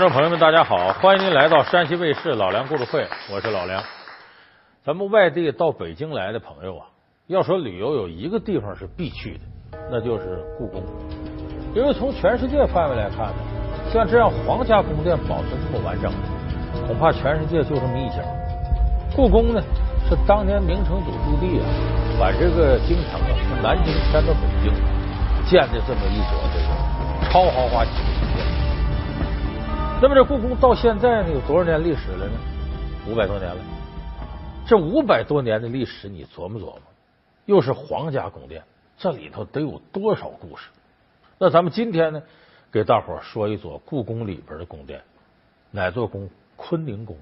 观众朋友们，大家好！欢迎您来到山西卫视老梁故事会，我是老梁。咱们外地到北京来的朋友啊，要说旅游有一个地方是必去的，那就是故宫。因为从全世界范围来看呢，像这样皇家宫殿保存这么完整，恐怕全世界就这么一家。故宫呢，是当年明成祖朱棣啊，把这个京城啊从南京迁到北京，建的这么一所这个超豪华级的宫殿。那么这故宫到现在呢，有多少年历史了呢？五百多年了。这五百多年的历史，你琢磨琢磨，又是皇家宫殿，这里头得有多少故事？那咱们今天呢，给大伙说一座故宫里边的宫殿，哪座宫？坤宁宫。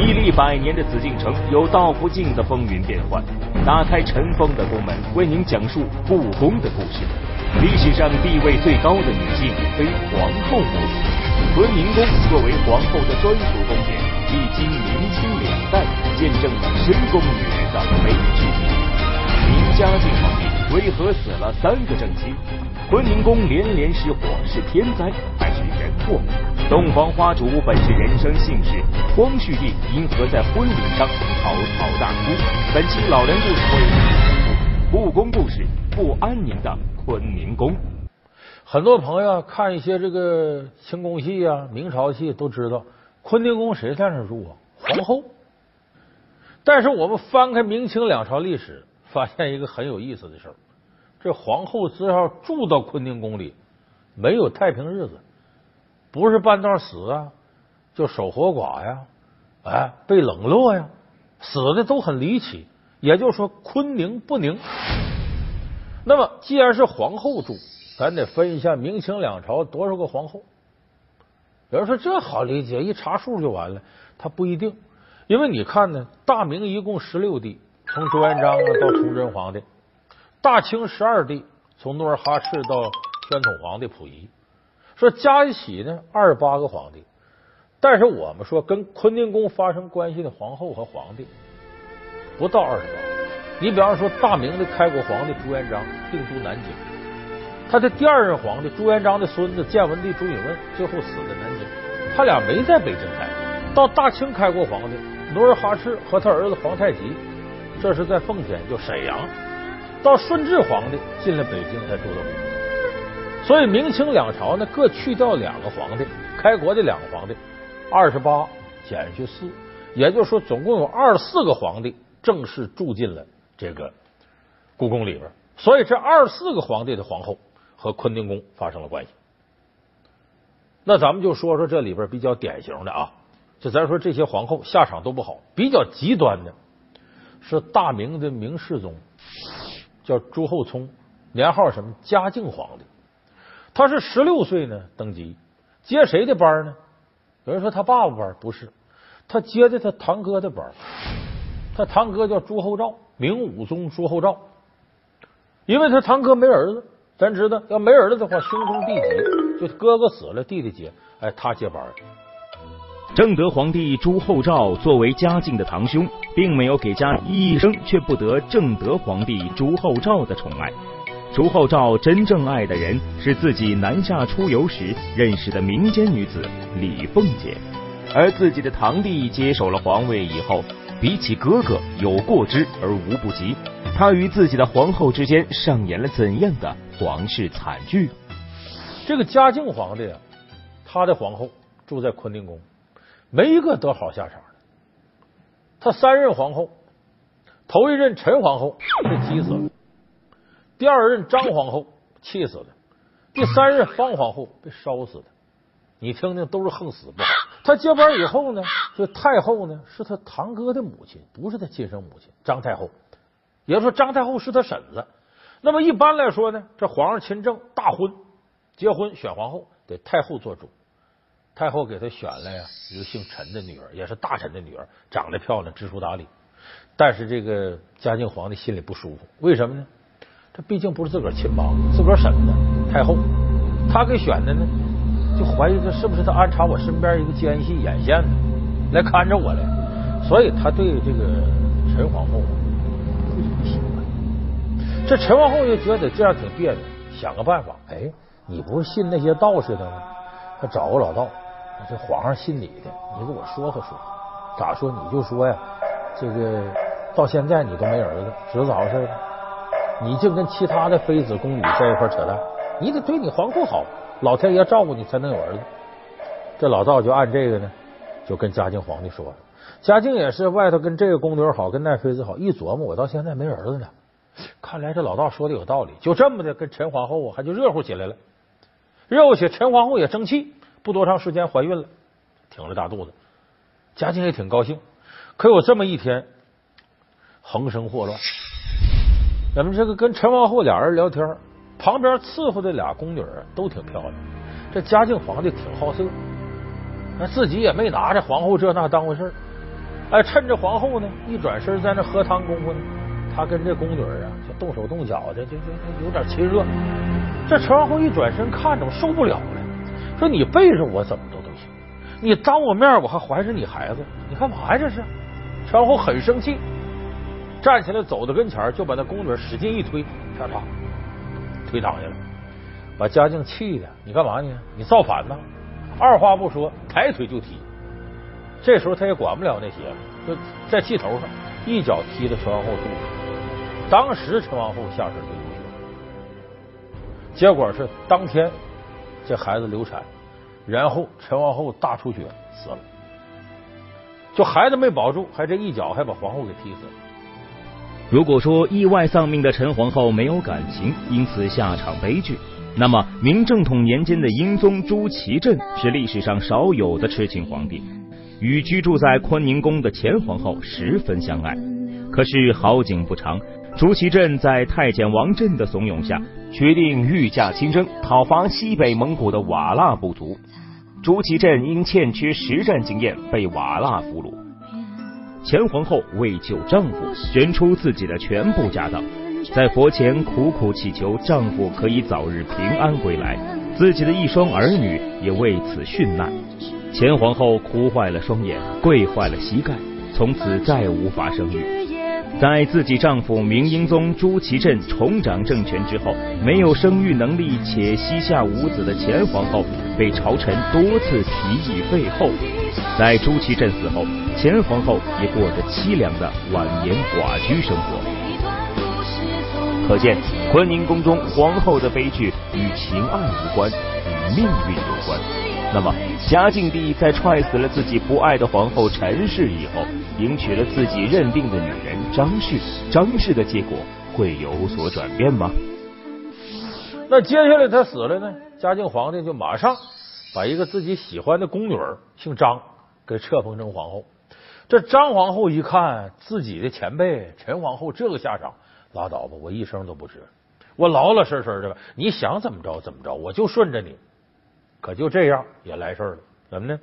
屹立百年的紫禁城有道不尽的风云变幻，打开尘封的宫门，为您讲述故宫的故事。历史上地位最高的女性非皇后莫属。坤宁宫作为皇后的专属宫殿，历经明清两代，见证了深宫女人的美之地。明嘉靖皇帝为何死了三个正妻？坤宁宫连连失火是天灾还是人祸？洞房花烛本是人生幸事，光绪帝因何在婚礼上嚎啕大哭？本期老梁故事会讲述故宫故事不安宁的坤宁宫。很多朋友看一些这个清宫戏啊、明朝戏，都知道坤宁宫谁在那住啊？皇后。但是我们翻开明清两朝历史，发现一个很有意思的事儿：这皇后只要住到坤宁宫里，没有太平日子，不是半道死啊，就守活寡呀，哎，被冷落呀，死的都很离奇。也就是说，坤宁不宁。那么，既然是皇后住。咱得分一下明清两朝多少个皇后。有人说这好理解，一查数就完了。他不一定，因为你看呢，大明一共十六帝，从朱元璋啊到崇祯皇帝；大清十二帝，从努尔哈赤到宣统皇帝溥仪，说加一起呢二十八个皇帝。但是我们说跟坤宁宫发生关系的皇后和皇帝不到二十八。你比方说大明的开国皇帝朱元璋定都南京。他的第二任皇帝朱元璋的孙子建文帝朱允炆最后死在南京，他俩没在北京待。到大清开国皇帝努尔哈赤和他儿子皇太极，这是在奉天，就沈阳。到顺治皇帝进了北京才住的宫。所以明清两朝呢，各去掉两个皇帝，开国的两个皇帝，二十八减去四，也就是说总共有二十四个皇帝正式住进了这个故宫里边。所以这二十四个皇帝的皇后。和坤宁宫发生了关系，那咱们就说说这里边比较典型的啊，就咱说这些皇后下场都不好，比较极端的是大明的明世宗，叫朱厚熜，年号什么？嘉靖皇帝，他是十六岁呢登基，接谁的班呢？有人说他爸爸班，不是，他接的他堂哥的班，他堂哥叫朱厚照，明武宗朱厚照，因为他堂哥没儿子。咱知道，要没儿子的话，兄终弟及，就哥哥死了，弟弟接，哎，他接班。正德皇帝朱厚照作为嘉靖的堂兄，并没有给嘉一生却不得正德皇帝朱厚照的宠爱。朱厚照真正爱的人是自己南下出游时认识的民间女子李凤姐，而自己的堂弟接手了皇位以后，比起哥哥有过之而无不及。他与自己的皇后之间上演了怎样的皇室惨剧？这个嘉靖皇帝啊，他的皇后住在坤宁宫，没一个得好下场的。他三任皇后，头一任陈皇后被急死了，第二任张皇后气死了，第三任方皇后被烧死的。你听听，都是横死不。他接班以后呢，这太后呢是他堂哥的母亲，不是他亲生母亲张太后。也就是说，张太后是他婶子。那么一般来说呢，这皇上亲政大婚，结婚选皇后得太后做主。太后给他选了呀一个姓陈的女儿，也是大臣的女儿，长得漂亮，知书达理。但是这个嘉靖皇帝心里不舒服，为什么呢？这毕竟不是自个儿亲妈，自个儿婶子太后，他给选的呢，就怀疑这是不是他安插我身边一个奸细眼线呢，来看着我来。所以他对这个陈皇后。不喜欢，这陈皇后就觉得这样挺别扭，想个办法。哎，你不是信那些道士的吗？他找个老道，这皇上信你的，你给我说和说，咋说你就说呀，这个到现在你都没儿子，知道咋回事？你净跟其他的妃子宫女在一块扯淡，你得对你皇后好，老天爷照顾你才能有儿子。这老道就按这个呢，就跟嘉靖皇帝说了。嘉靖也是外头跟这个宫女好，跟那妃子好，一琢磨，我到现在没儿子呢。看来这老道说的有道理，就这么的跟陈皇后啊，还就热乎起来了。热乎起，陈皇后也争气，不多长时间怀孕了，挺着大肚子。嘉靖也挺高兴。可有这么一天，横生祸乱。咱们这个跟陈皇后俩人聊天，旁边伺候的俩宫女都挺漂亮。这嘉靖皇帝挺好色，那自己也没拿着皇后这那当回事哎，趁着皇后呢一转身在那喝汤功夫呢，他跟这宫女啊就动手动脚的，就就有点亲热。这陈皇后一转身看着我受不了了，说你背着我怎么着都行，你当我面我还怀着你孩子，你干嘛呀这是？陈皇后很生气。站起来，走到跟前就把那宫女使劲一推，啪嚓，推倒下了，把嘉靖气的，你干嘛呢？你造反呢？二话不说，抬腿就踢。这时候他也管不了那些了，就在气头上一脚踢到陈皇后肚子，当时陈皇后下身就流血，结果是当天这孩子流产，然后陈皇后大出血死了，就孩子没保住，还这一脚还把皇后给踢死了。如果说意外丧命的陈皇后没有感情，因此下场悲剧，那么明正统年间的英宗朱祁镇是历史上少有的痴情皇帝，与居住在坤宁宫的前皇后十分相爱。可是好景不长，朱祁镇在太监王振的怂恿下，决定御驾亲征，讨伐西北蒙古的瓦剌部族。朱祁镇因欠缺实战经验，被瓦剌俘虏。前皇后为救丈夫，捐出自己的全部家当，在佛前苦苦祈求丈夫可以早日平安归来，自己的一双儿女也为此殉难。前皇后哭坏了双眼，跪坏了膝盖，从此再无法生育。在自己丈夫明英宗朱祁镇重掌政权之后，没有生育能力且膝下无子的前皇后，被朝臣多次提议废后。在朱祁镇死后，前皇后也过着凄凉的晚年寡居生活。可见，坤宁宫中皇后的悲剧与情爱无关，与命运有关。那么，嘉靖帝在踹死了自己不爱的皇后陈氏以后，迎娶了自己认定的女人张氏，张氏的结果会有所转变吗？那接下来他死了呢？嘉靖皇帝就马上。把一个自己喜欢的宫女儿姓张给册封成皇后。这张皇后一看自己的前辈陈皇后这个下场，拉倒吧，我一声都不吱，我老老实实的吧，你想怎么着怎么着，我就顺着你。可就这样也来事了，怎么呢？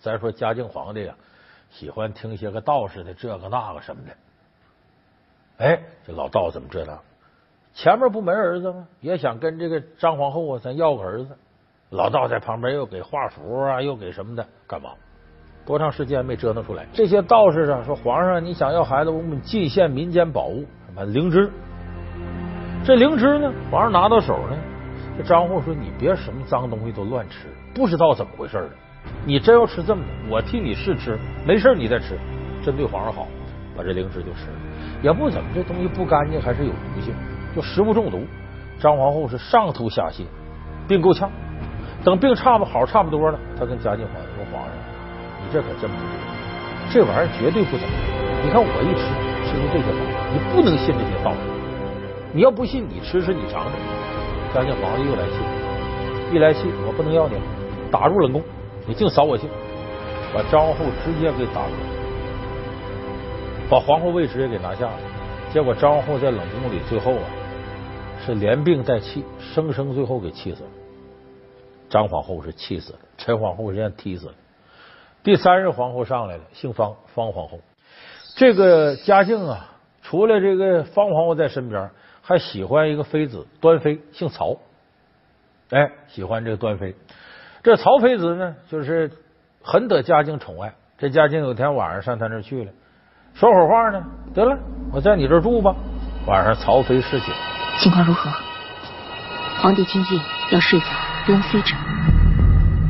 咱说嘉靖皇帝呀，喜欢听些个道士的这个那个什么的。哎，这老道怎么这样？前面不没儿子吗？也想跟这个张皇后啊，咱要个儿子。老道在旁边又给画符啊，又给什么的，干嘛？多长时间没折腾出来？这些道士啊，说皇上，你想要孩子，我们进献民间宝物，什么灵芝。这灵芝呢，皇上拿到手呢，这张皇后说：“你别什么脏东西都乱吃，不知道怎么回事的。你真要吃这么的，我替你试吃，没事你再吃，真对皇上好。把这灵芝就吃了，也不怎么，这东西不干净，还是有毒性，就食物中毒。张皇后是上吐下泻，病够呛。”等病差不好差不多了，她跟嘉靖皇帝说：“皇上，你这可真不对，这玩意儿绝对不怎么。你看我一吃吃出这些毛病，你不能信这些道理。你要不信，你吃吃你尝尝。”嘉靖皇帝又来气，一来气，我不能要你了，打入冷宫，你净扫我兴，把张皇后直接给打了，把皇后位置也给拿下了。结果张皇后在冷宫里最后啊，是连病带气，生生最后给气死了。张皇后是气死了，陈皇后是让踢死了。第三任皇后上来了，姓方，方皇后。这个嘉靖啊，除了这个方皇后在身边，还喜欢一个妃子端妃，姓曹。哎，喜欢这个端妃。这曹妃子呢，就是很得嘉靖宠爱。这嘉靖有天晚上上他那儿去了，说会儿话呢，得了，我在你这儿住吧。晚上曹妃侍寝，情况如何？皇帝君意要睡下。不用飞着。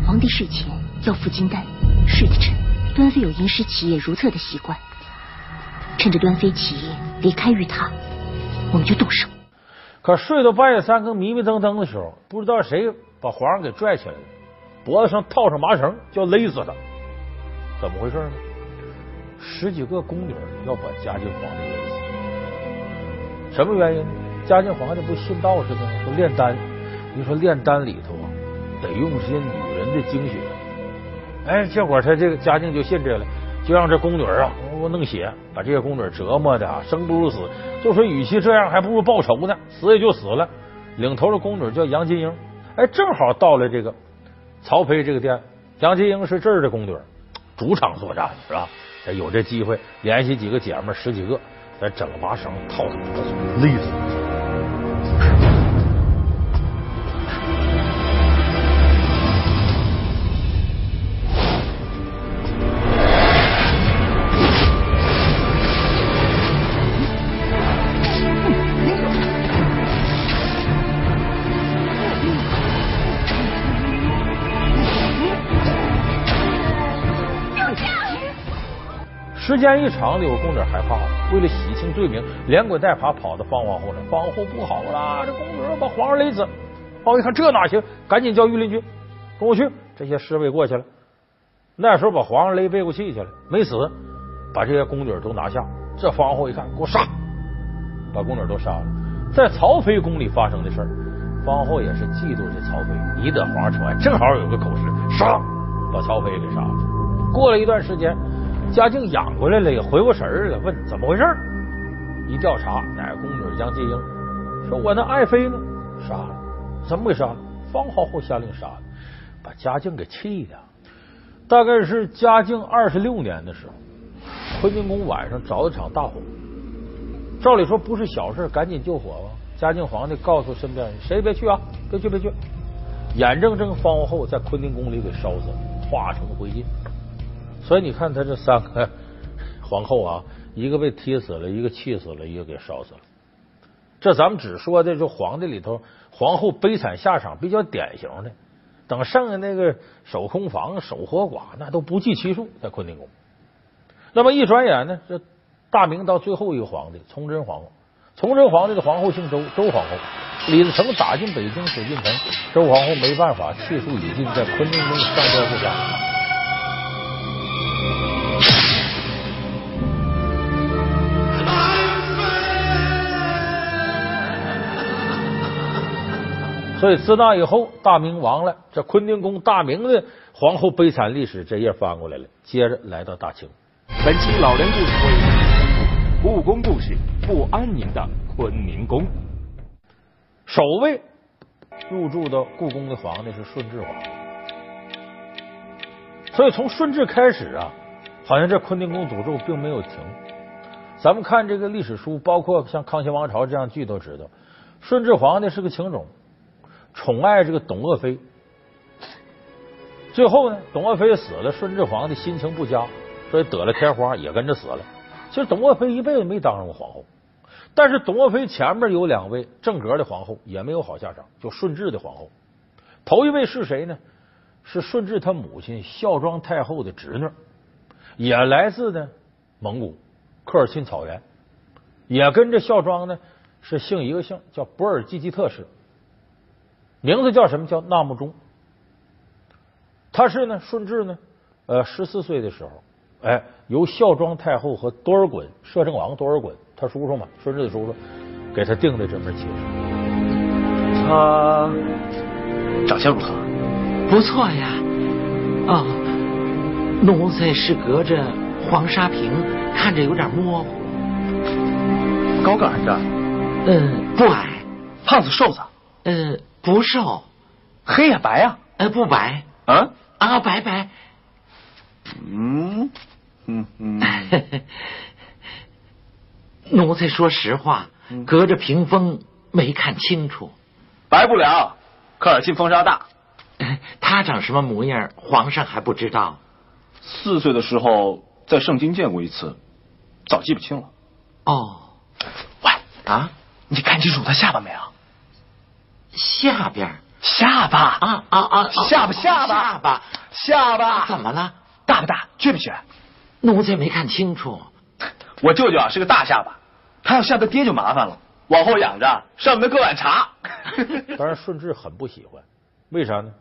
皇帝睡前要服金丹，睡得沉。端妃有吟诗起夜如厕的习惯，趁着端妃起夜离开玉榻，我们就动手。可睡到半夜三更迷迷瞪瞪的时候，不知道谁把皇上给拽起来了，脖子上套上麻绳，就勒死他。怎么回事呢？十几个宫女要把嘉靖皇帝勒死。什么原因呢？嘉靖皇帝不信道士的吗？说炼丹，你说炼丹里头啊，得用些女人的精血。哎，结果他这个嘉靖就信这个了，就让这宫女啊给，我弄血，把这些宫女折磨的生不如死。就说与其这样，还不如报仇呢，死也就死了。领头的宫女叫杨金英，哎，正好到了这个曹丕这个店。杨金英是这儿的宫女，主场作战是吧？有这机会，联系几个姐们，十几个，再整个麻绳套上脖子，勒死。时间一长，有宫女害怕了，为了洗清罪名，连滚带爬跑到方皇后来。方皇后不好了，这宫女把皇上勒死。方一看这哪行，赶紧叫御林军跟我去。这些侍卫过去了，那时候把皇上勒背过气去了，没死，把这些宫女都拿下。这方皇后一看，给我杀，把宫女都杀了。在曹妃宫里发生的事，方皇后也是嫉妒这曹妃，你得皇上宠爱，正好有个口实，杀，把曹妃给杀了。过了一段时间。嘉靖养过来了，也回过神儿了，问怎么回事儿？一调查，哪个宫女杨金英说：“我那爱妃呢？杀了，怎么给杀了？方皇后下令杀了，把嘉靖给气的。大概是嘉靖二十六年的时候，坤宁宫晚上着了场大火。照理说不是小事，赶紧救火吧。嘉靖皇帝告诉身边人：谁别去啊，别去，别去！眼睁睁方皇后在坤宁宫里给烧死了，化成灰烬。所以你看，他这三个 皇后啊，一个被踢死了，一个气死了，一个给烧死了。这咱们只说的就皇帝里头皇后悲惨下场比较典型的，等剩下那个守空房、守活寡，那都不计其数，在坤宁宫。那么一转眼呢，这大明到最后一个皇帝崇祯皇后，崇祯皇帝的皇后姓周，周皇后。李自成打进北京，水进城，周皇后没办法，气数已尽，在坤宁宫上吊自杀。所以自那以后，大明亡了，这坤宁宫大明的皇后悲惨历史这页翻过来了。接着来到大清，本期老梁故事会故宫故事不安宁的坤宁宫，首位入住的故宫的皇帝是顺治皇帝。所以从顺治开始啊，好像这坤宁宫诅咒并没有停。咱们看这个历史书，包括像《康熙王朝》这样剧都知道，顺治皇帝是个情种。宠爱这个董鄂妃，最后呢，董鄂妃死了，顺治皇帝心情不佳，所以得了天花，也跟着死了。其实董鄂妃一辈子没当上过皇后，但是董鄂妃前面有两位正格的皇后，也没有好下场。就顺治的皇后，头一位是谁呢？是顺治他母亲孝庄太后的侄女，也来自呢蒙古科尔沁草原，也跟着孝庄呢是姓一个姓，叫博尔济吉特氏。名字叫什么？叫纳木中。他是呢，顺治呢，呃，十四岁的时候，哎，由孝庄太后和多尔衮摄政王多尔衮，他叔叔嘛，顺治的叔叔，给他定的这门亲事。他长相如何？不错呀。哦，奴才是隔着黄沙屏，看着有点模糊。高个儿的？嗯，不矮。胖子瘦子？嗯。不瘦，黑呀白呀？呃，不白。啊啊，白白。嗯嗯嗯。奴才说实话，隔着屏风没看清楚。白不了，科尔沁风沙大。他长什么模样，皇上还不知道。四岁的时候在圣经见过一次，早记不清了。哦。喂啊，你看清楚他下巴没有？下边下巴啊啊啊！下巴下巴下巴下巴怎么了？大不大？缺不缺？奴才没看清楚。我舅舅啊是个大下巴，他要下个爹就麻烦了，往后仰着，上面搁碗茶。当然，顺治很不喜欢，为啥呢？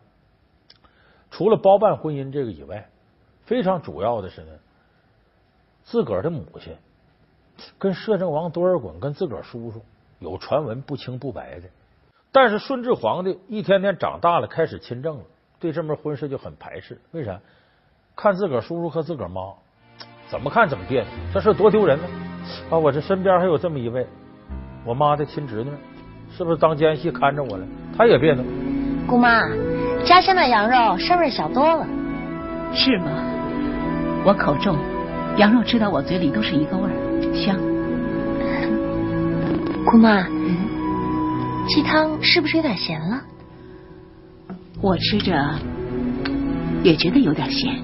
除了包办婚姻这个以外，非常主要的是呢，自个儿的母亲跟摄政王多尔衮跟自个儿叔叔有传闻不清不白的。但是顺治皇帝一天天长大了，开始亲政了，对这门婚事就很排斥。为啥？看自个儿叔叔和自个儿妈，怎么看怎么别扭，这事多丢人呢！啊，我这身边还有这么一位我妈的亲侄女，是不是当奸细看着我了？她也别扭。姑妈，家乡的羊肉膻味小多了。是吗？我口重，羊肉吃到我嘴里都是一个味儿，香。姑妈，鸡汤是不是有点咸了？我吃着也觉得有点咸，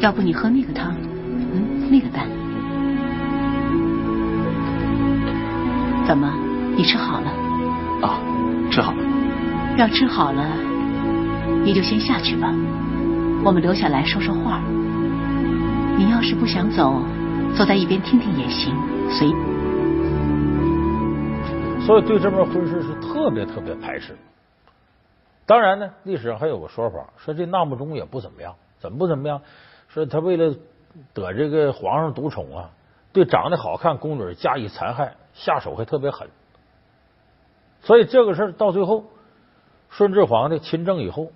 要不你喝那个汤，嗯，那个蛋。怎么？你吃好了？啊，吃好了。要吃好了，你就先下去吧。我们留下来说说话。你要是不想走，坐在一边听听也行，随。所以对这门婚事是特别特别排斥。当然呢，历史上还有个说法，说这纳木中也不怎么样，怎么不怎么样？说他为了得这个皇上独宠啊，对长得好看宫女加以残害，下手还特别狠。所以这个事儿到最后，顺治皇帝亲政以后，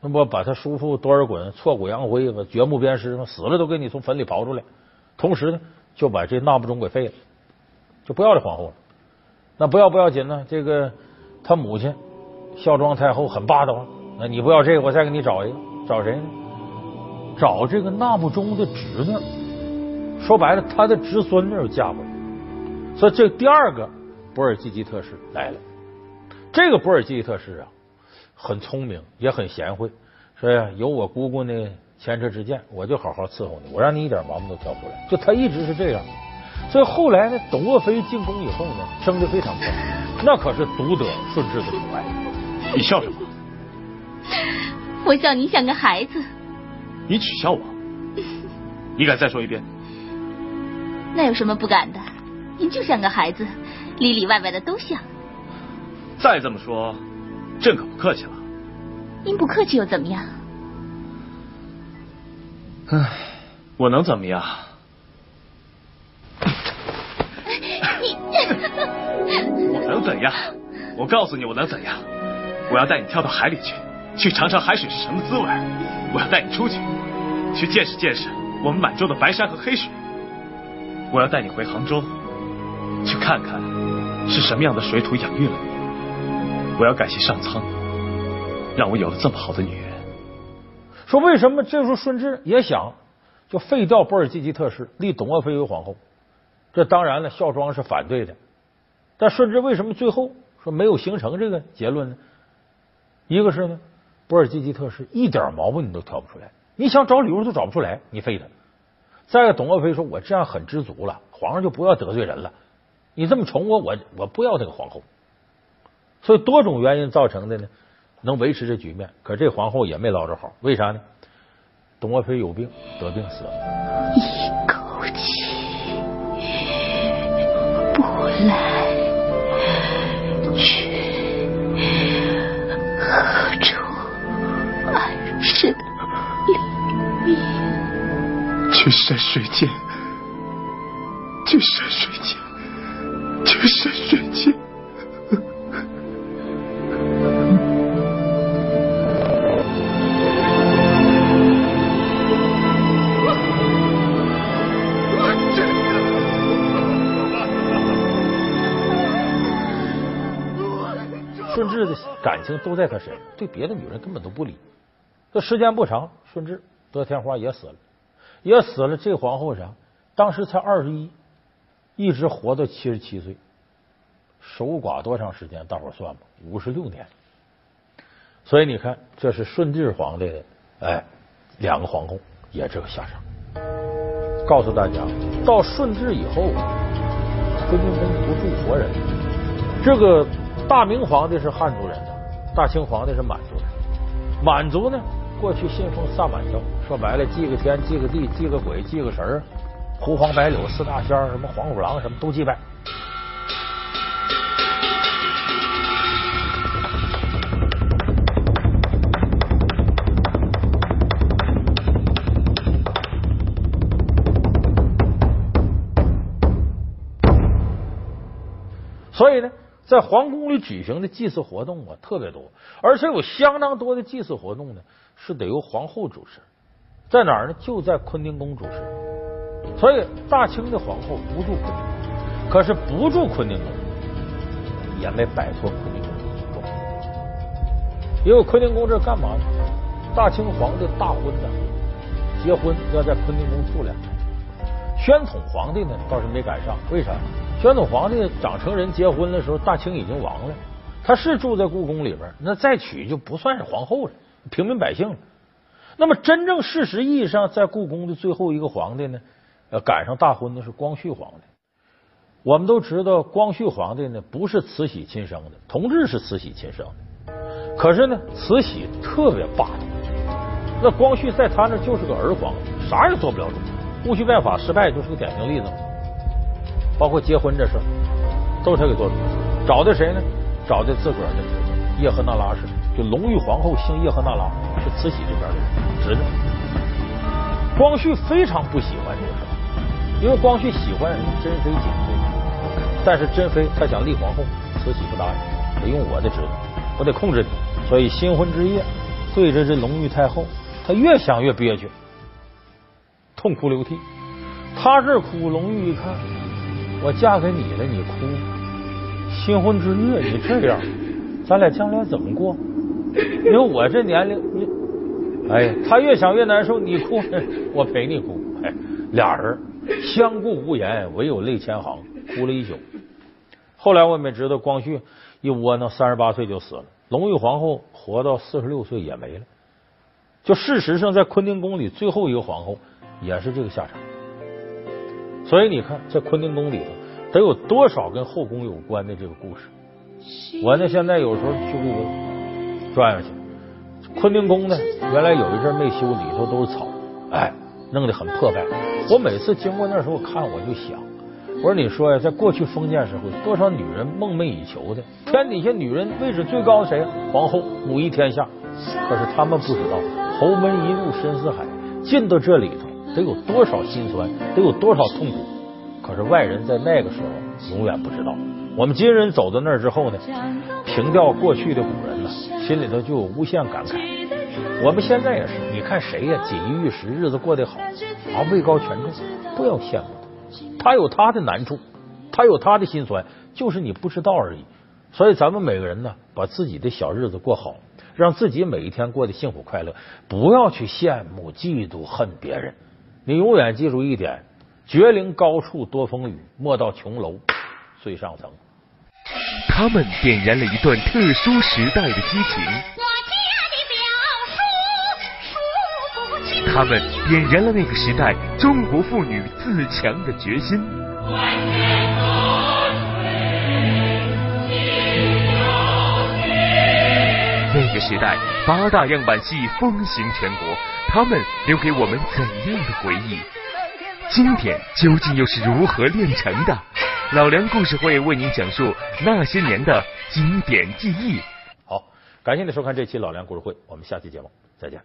那不把他叔父多尔衮挫骨扬灰吧，掘墓鞭尸？死了都给你从坟里刨出来。同时呢，就把这纳木中给废了，就不要这皇后了。那不要不要紧呢？这个他母亲孝庄太后很霸道啊，那你不要这个，我再给你找一个，找谁呢？找这个纳木中的侄女。说白了，他的侄孙女嫁过来，所以这第二个博尔济吉特氏来了。这个博尔济吉特氏啊，很聪明，也很贤惠。说呀，有我姑姑呢前车之鉴，我就好好伺候你，我让你一点毛病都挑不出来。就他一直是这样。所以后来呢，董鄂妃进宫以后呢，升的非常快，那可是独得顺治的宠爱。你笑什么？我笑你像个孩子。你取笑我？你敢再说一遍？那有什么不敢的？您就像个孩子，里里外外的都像。再这么说，朕可不客气了。您不客气又怎么样？唉，我能怎么样？怎样？我告诉你，我能怎样？我要带你跳到海里去，去尝尝海水是什么滋味。我要带你出去，去见识见识我们满洲的白山和黑水。我要带你回杭州，去看看是什么样的水土养育了你。我要感谢上苍，让我有了这么好的女人。说为什么这时候顺治也想就废掉波尔济吉特氏，立董鄂妃为皇后？这当然了，孝庄是反对的。但顺治为什么最后说没有形成这个结论呢？一个是呢，波尔济吉特是一点毛病你都挑不出来，你想找理由都找不出来，你废他。再一个，董鄂妃说：“我这样很知足了，皇上就不要得罪人了。你这么宠我，我我不要这个皇后。”所以多种原因造成的呢，能维持这局面。可这皇后也没捞着好，为啥呢？董鄂妃有病，得病死了。一口气不来，山水间，去山水间，去山水间。顺治的感情都在他身上，对别的女人根本都不理。这时间不长，顺治得天花也死了，也死了。这皇后啥？当时才二十一，一直活到七十七岁，守寡多长时间？大伙算吧，五十六年。所以你看，这是顺治皇帝的，哎，两个皇后也这个下场。告诉大家，到顺治以后，坤宁宫不住活人，这个。大明皇帝是汉族人，大清皇帝是满族人，满族呢过去信奉萨满教，说白了祭个天、祭个地、祭个鬼、祭个神儿，胡黄白柳四大仙儿，什么黄鼠狼什么都祭拜。所以呢，在皇宫里举行的祭祀活动啊特别多，而且有相当多的祭祀活动呢是得由皇后主持，在哪儿呢？就在坤宁宫主持。所以大清的皇后不住坤宁宫，可是不住坤宁宫也没摆脱坤宁宫的诅咒，因为坤宁宫这干嘛呢？大清皇帝大婚呢，结婚要在坤宁宫住两天。宣统皇帝呢倒是没赶上，为啥？宣统皇帝长成人结婚的时候，大清已经亡了。他是住在故宫里边，那再娶就不算是皇后了，平民百姓了。那么真正事实意义上在故宫的最后一个皇帝呢，呃，赶上大婚的是光绪皇帝。我们都知道，光绪皇帝呢不是慈禧亲生的，同治是慈禧亲生的。可是呢，慈禧特别霸道，那光绪在他那就是个儿皇，啥也做不了主。戊戌变法失败就是个典型例子，包括结婚这事都是他给做主。找的谁呢？找的自个儿的叶赫那拉氏，就隆裕皇后姓叶赫那拉，慈禧这边的人侄子。光绪非常不喜欢这个事儿，因为光绪喜欢珍妃景妃，但是珍妃她想立皇后，慈禧不答应，得用我的侄子，我得控制你。所以新婚之夜，对着这隆裕太后，他越想越憋屈。痛哭流涕，他这哭，隆裕一看，我嫁给你了，你哭，新婚之夜你这样，咱俩将来怎么过？因为我这年龄，你，哎，他越想越难受，你哭，我陪你哭，哎，俩人相顾无言，唯有泪千行，哭了一宿。后来我们也知道，光绪一窝囊，三十八岁就死了，隆裕皇后活到四十六岁也没了。就事实上，在坤宁宫里最后一个皇后。也是这个下场，所以你看，在坤宁宫里头得有多少跟后宫有关的这个故事？我呢，现在有时候去故宫转悠去，坤宁宫呢，原来有一阵没修，里头都是草，哎，弄得很破败。我每次经过那时候看，我就想，我说你说呀，在过去封建社会，多少女人梦寐以求的，天底下女人位置最高的谁？皇后，母仪天下。可是他们不知道，侯门一入深似海，进到这里头。得有多少心酸，得有多少痛苦？可是外人在那个时候永远不知道。我们今人走到那儿之后呢，凭吊过去的古人，心里头就有无限感慨。我们现在也是，你看谁呀，锦衣玉食，日子过得好，啊，位高权重，不要羡慕他。他有他的难处，他有他的心酸，就是你不知道而已。所以咱们每个人呢，把自己的小日子过好，让自己每一天过得幸福快乐，不要去羡慕、嫉妒、恨别人。你永远记住一点：绝岭高处多风雨，莫到琼楼最上层。他们点燃了一段特殊时代的激情。他们点燃了那个时代中国妇女自强的决心。那个时代八大样板戏风行全国。他们留给我们怎样的回忆？经典究竟又是如何炼成的？老梁故事会为您讲述那些年的经典记忆。好，感谢您收看这期老梁故事会，我们下期节目再见。